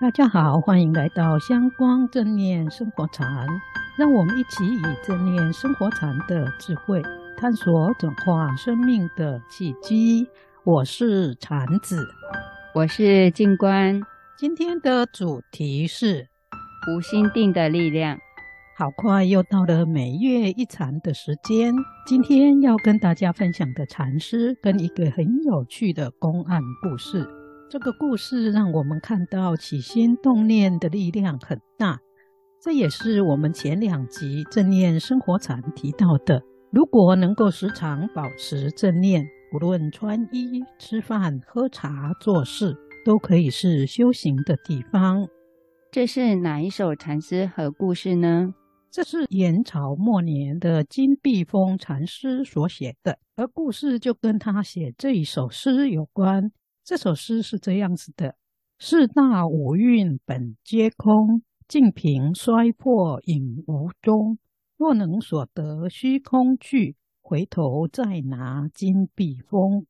大家好，欢迎来到香光正念生活禅，让我们一起以正念生活禅的智慧，探索转化生命的契机。我是禅子，我是静观。今天的主题是无心定的力量。好快又到了每月一禅的时间，今天要跟大家分享的禅师跟一个很有趣的公案故事。这个故事让我们看到起心动念的力量很大，这也是我们前两集正念生活禅提到的。如果能够时常保持正念，无论穿衣、吃饭、喝茶、做事，都可以是修行的地方。这是哪一首禅诗和故事呢？这是元朝末年的金碧峰禅师所写的，而故事就跟他写这一首诗有关。这首诗是这样子的：四大五蕴本皆空，净瓶衰破影无踪。若能所得虚空去，回头再拿金碧峰。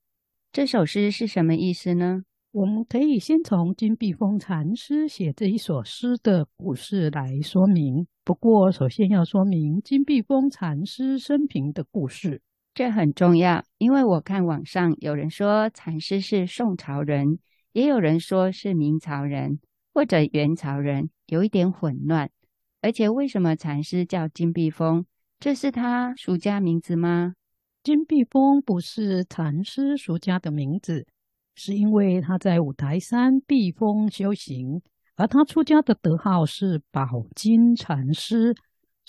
这首诗是什么意思呢？我们可以先从金碧峰禅师写这一首诗的故事来说明。不过，首先要说明金碧峰禅师生平的故事，这很重要。因为我看网上有人说禅师是宋朝人，也有人说是明朝人或者元朝人，有一点混乱。而且，为什么禅师叫金碧峰？这是他俗家名字吗？金碧峰不是禅师俗家的名字。是因为他在五台山避风修行，而他出家的德号是宝金禅师，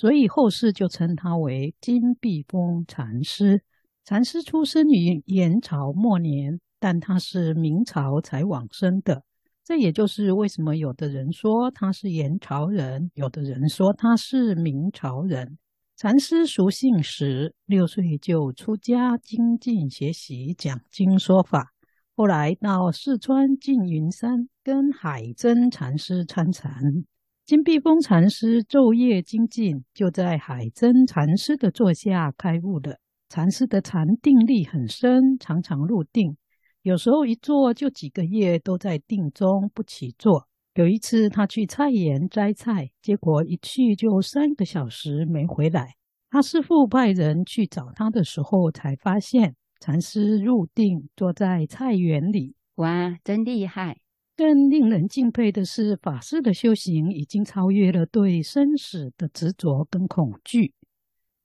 所以后世就称他为金碧峰禅师。禅师出生于元朝末年，但他是明朝才往生的。这也就是为什么有的人说他是元朝人，有的人说他是明朝人。禅师俗姓石，六岁就出家精进学习，讲经说法。后来到四川缙云山跟海真禅师参禅，金碧峰禅师昼夜精进，就在海真禅师的座下开悟了。禅师的禅定力很深，常常入定，有时候一坐就几个月都在定中不起坐。有一次他去菜园摘菜，结果一去就三个小时没回来。他师父派人去找他的时候，才发现。禅师入定，坐在菜园里。哇，真厉害！更令人敬佩的是，法师的修行已经超越了对生死的执着跟恐惧。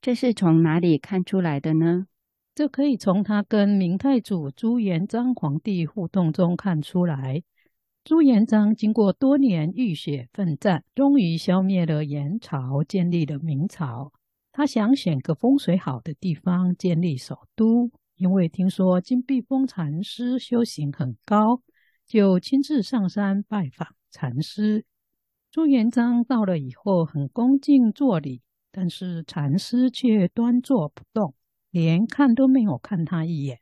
这是从哪里看出来的呢？这可以从他跟明太祖朱元璋皇帝互动中看出来。朱元璋经过多年浴血奋战，终于消灭了元朝，建立了明朝。他想选个风水好的地方建立首都。因为听说金碧峰禅师修行很高，就亲自上山拜访禅师。朱元璋到了以后，很恭敬作礼，但是禅师却端坐不动，连看都没有看他一眼。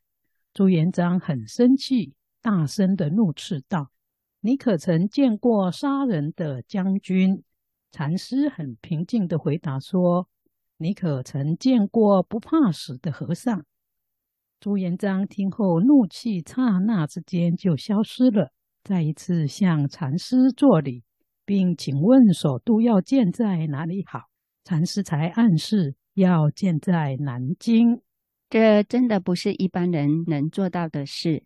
朱元璋很生气，大声的怒斥道：“你可曾见过杀人的将军？”禅师很平静的回答说：“你可曾见过不怕死的和尚？”朱元璋听后，怒气刹那之间就消失了。再一次向禅师作礼，并请问首都要建在哪里好？禅师才暗示要建在南京。这真的不是一般人能做到的事。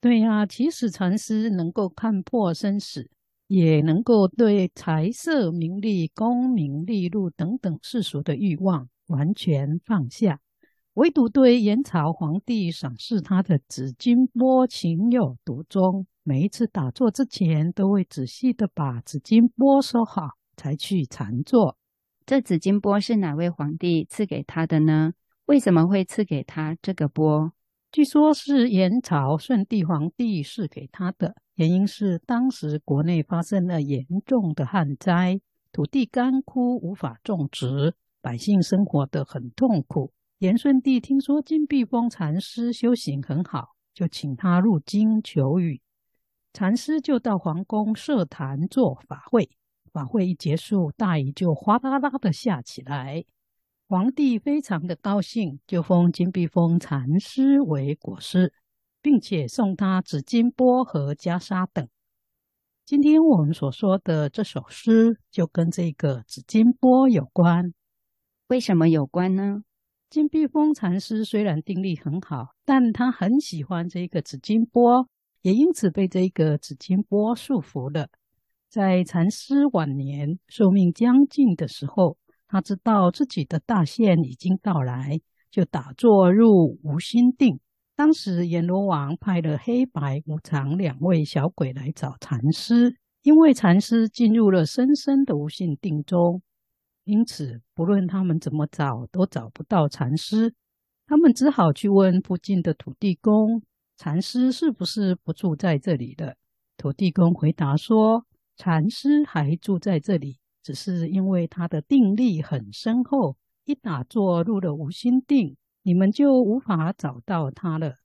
对呀、啊，其实禅师能够看破生死，也能够对财色名利、功名利禄等等世俗的欲望完全放下。唯独对元朝皇帝赏识他的紫金钵情有独钟，每一次打坐之前都会仔细的把紫金钵收好，才去禅坐。这紫金钵是哪位皇帝赐给他的呢？为什么会赐给他这个钵？据说是元朝顺帝皇帝赐给他的，原因是当时国内发生了严重的旱灾，土地干枯，无法种植，百姓生活得很痛苦。元顺帝听说金碧峰禅师修行很好，就请他入京求雨。禅师就到皇宫设坛做法会，法会一结束，大雨就哗啦啦的下起来。皇帝非常的高兴，就封金碧峰禅师为国师，并且送他紫金钵和袈裟等。今天我们所说的这首诗，就跟这个紫金钵有关。为什么有关呢？金碧峰禅师虽然定力很好，但他很喜欢这个紫金钵，也因此被这个紫金钵束缚了。在禅师晚年寿命将近的时候，他知道自己的大限已经到来，就打坐入无心定。当时阎罗王派了黑白无常两位小鬼来找禅师，因为禅师进入了深深的无心定中。因此，不论他们怎么找，都找不到禅师。他们只好去问附近的土地公：“禅师是不是不住在这里了？”土地公回答说：“禅师还住在这里，只是因为他的定力很深厚，一打坐入了无心定，你们就无法找到他了。”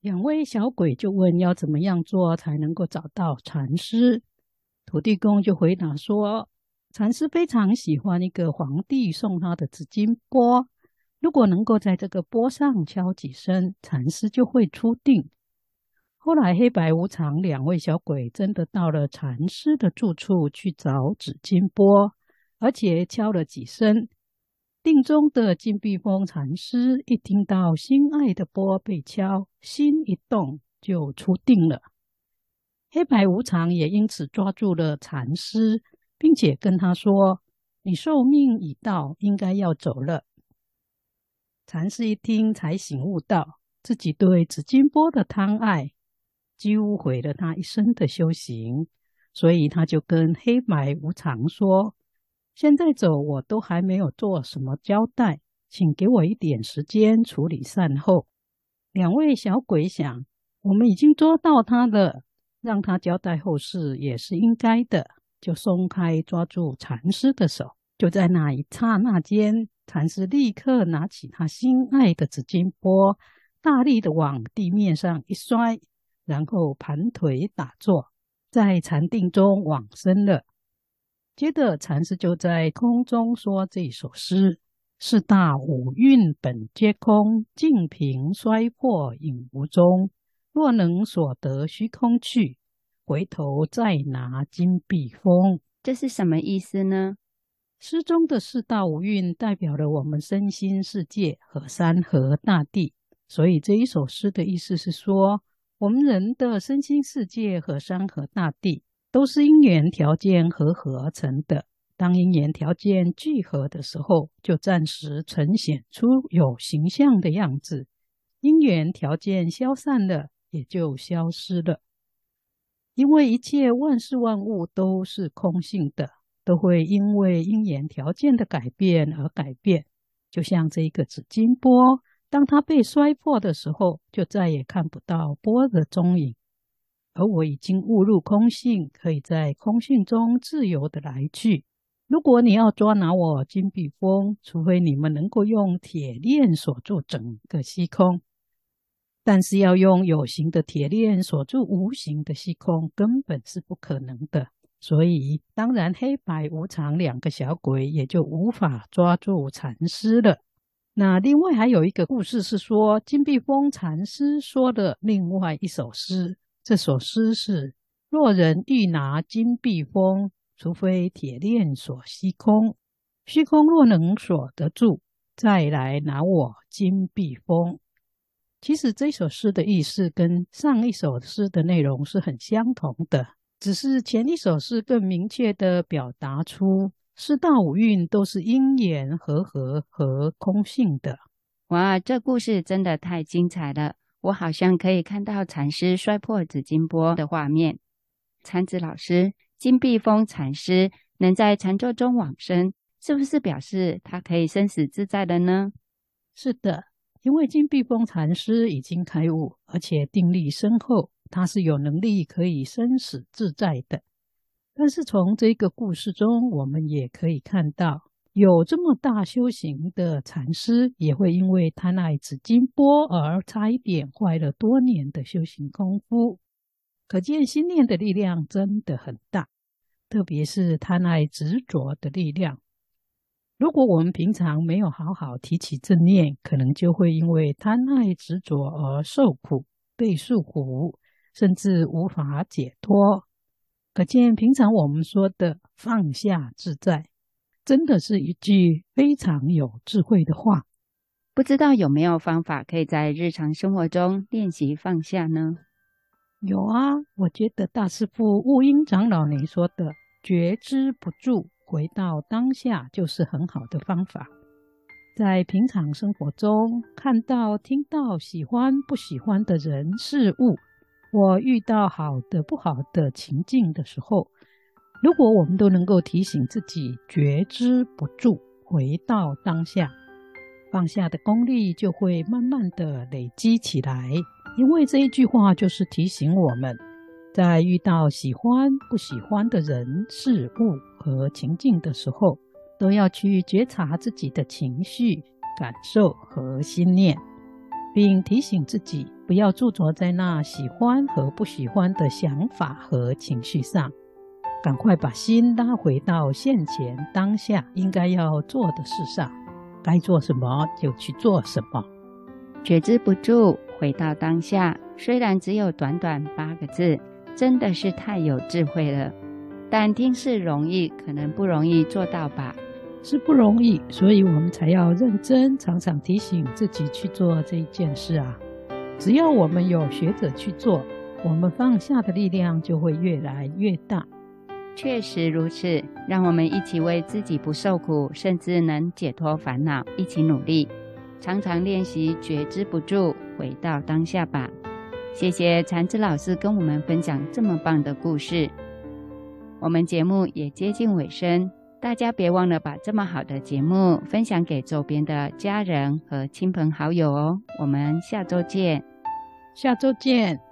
两位小鬼就问：“要怎么样做才能够找到禅师？”土地公就回答说。禅师非常喜欢一个皇帝送他的紫金钵，如果能够在这个钵上敲几声，禅师就会出定。后来黑白无常两位小鬼真的到了禅师的住处去找紫金钵，而且敲了几声，定中的金碧峰禅师一听到心爱的钵被敲，心一动就出定了。黑白无常也因此抓住了禅师。并且跟他说：“你寿命已到，应该要走了。”禅师一听，才醒悟到自己对紫金钵的贪爱，几乎毁了他一生的修行。所以他就跟黑白无常说：“现在走，我都还没有做什么交代，请给我一点时间处理善后。”两位小鬼想：“我们已经捉到他了，让他交代后事也是应该的。”就松开抓住禅师的手，就在那一刹那间，禅师立刻拿起他心爱的紫金钵，大力的往地面上一摔，然后盘腿打坐，在禅定中往生了。接着，禅师就在空中说这首诗：“四大五蕴本皆空，净瓶摔破影无踪。若能所得虚空去。”回头再拿金碧峰，这是什么意思呢？诗中的四大五蕴代表了我们身心世界和山河大地，所以这一首诗的意思是说，我们人的身心世界和山河大地都是因缘条件合合而成的。当因缘条件聚合的时候，就暂时呈现出有形象的样子；因缘条件消散了，也就消失了。因为一切万事万物都是空性的，都会因为因缘条件的改变而改变。就像这个紫金钵，当它被摔破的时候，就再也看不到钵的踪影。而我已经悟入空性，可以在空性中自由的来去。如果你要捉拿我金碧峰，除非你们能够用铁链锁住整个虚空。但是要用有形的铁链锁住无形的虚空，根本是不可能的。所以，当然黑白无常两个小鬼也就无法抓住禅师了。那另外还有一个故事是说，金碧峰禅师说的另外一首诗。这首诗是：若人欲拿金碧峰，除非铁链锁虚空。虚空若能锁得住，再来拿我金碧峰。其实这首诗的意思跟上一首诗的内容是很相同的，只是前一首诗更明确地表达出四大五蕴都是因缘和合和空性的。哇，这故事真的太精彩了！我好像可以看到禅师摔破紫金钵的画面。禅子老师，金碧峰禅师能在禅坐中往生，是不是表示他可以生死自在的呢？是的。因为金碧峰禅师已经开悟，而且定力深厚，他是有能力可以生死自在的。但是从这个故事中，我们也可以看到，有这么大修行的禅师，也会因为贪爱紫金钵而差一点坏了多年的修行功夫。可见心念的力量真的很大，特别是贪爱执着的力量。如果我们平常没有好好提起正念，可能就会因为贪爱执着而受苦、被束缚，甚至无法解脱。可见，平常我们说的“放下自在”，真的是一句非常有智慧的话。不知道有没有方法可以在日常生活中练习放下呢？有啊，我觉得大师父悟音长老您说的“觉知不住，回到当下”就是很好的方法。在平常生活中，看到、听到喜欢、不喜欢的人事物，我遇到好的、不好的情境的时候，如果我们都能够提醒自己觉知不住，回到当下，放下的功力就会慢慢的累积起来。因为这一句话就是提醒我们，在遇到喜欢、不喜欢的人事物和情境的时候，都要去觉察自己的情绪、感受和心念，并提醒自己不要驻着在那喜欢和不喜欢的想法和情绪上，赶快把心拉回到现前当下应该要做的事上，该做什么就去做什么，觉知不住。回到当下，虽然只有短短八个字，真的是太有智慧了。但听是容易，可能不容易做到吧？是不容易，所以我们才要认真，常常提醒自己去做这一件事啊。只要我们有学者去做，我们放下的力量就会越来越大。确实如此，让我们一起为自己不受苦，甚至能解脱烦恼，一起努力。常常练习觉知不住，回到当下吧。谢谢禅子老师跟我们分享这么棒的故事。我们节目也接近尾声，大家别忘了把这么好的节目分享给周边的家人和亲朋好友哦。我们下周见，下周见。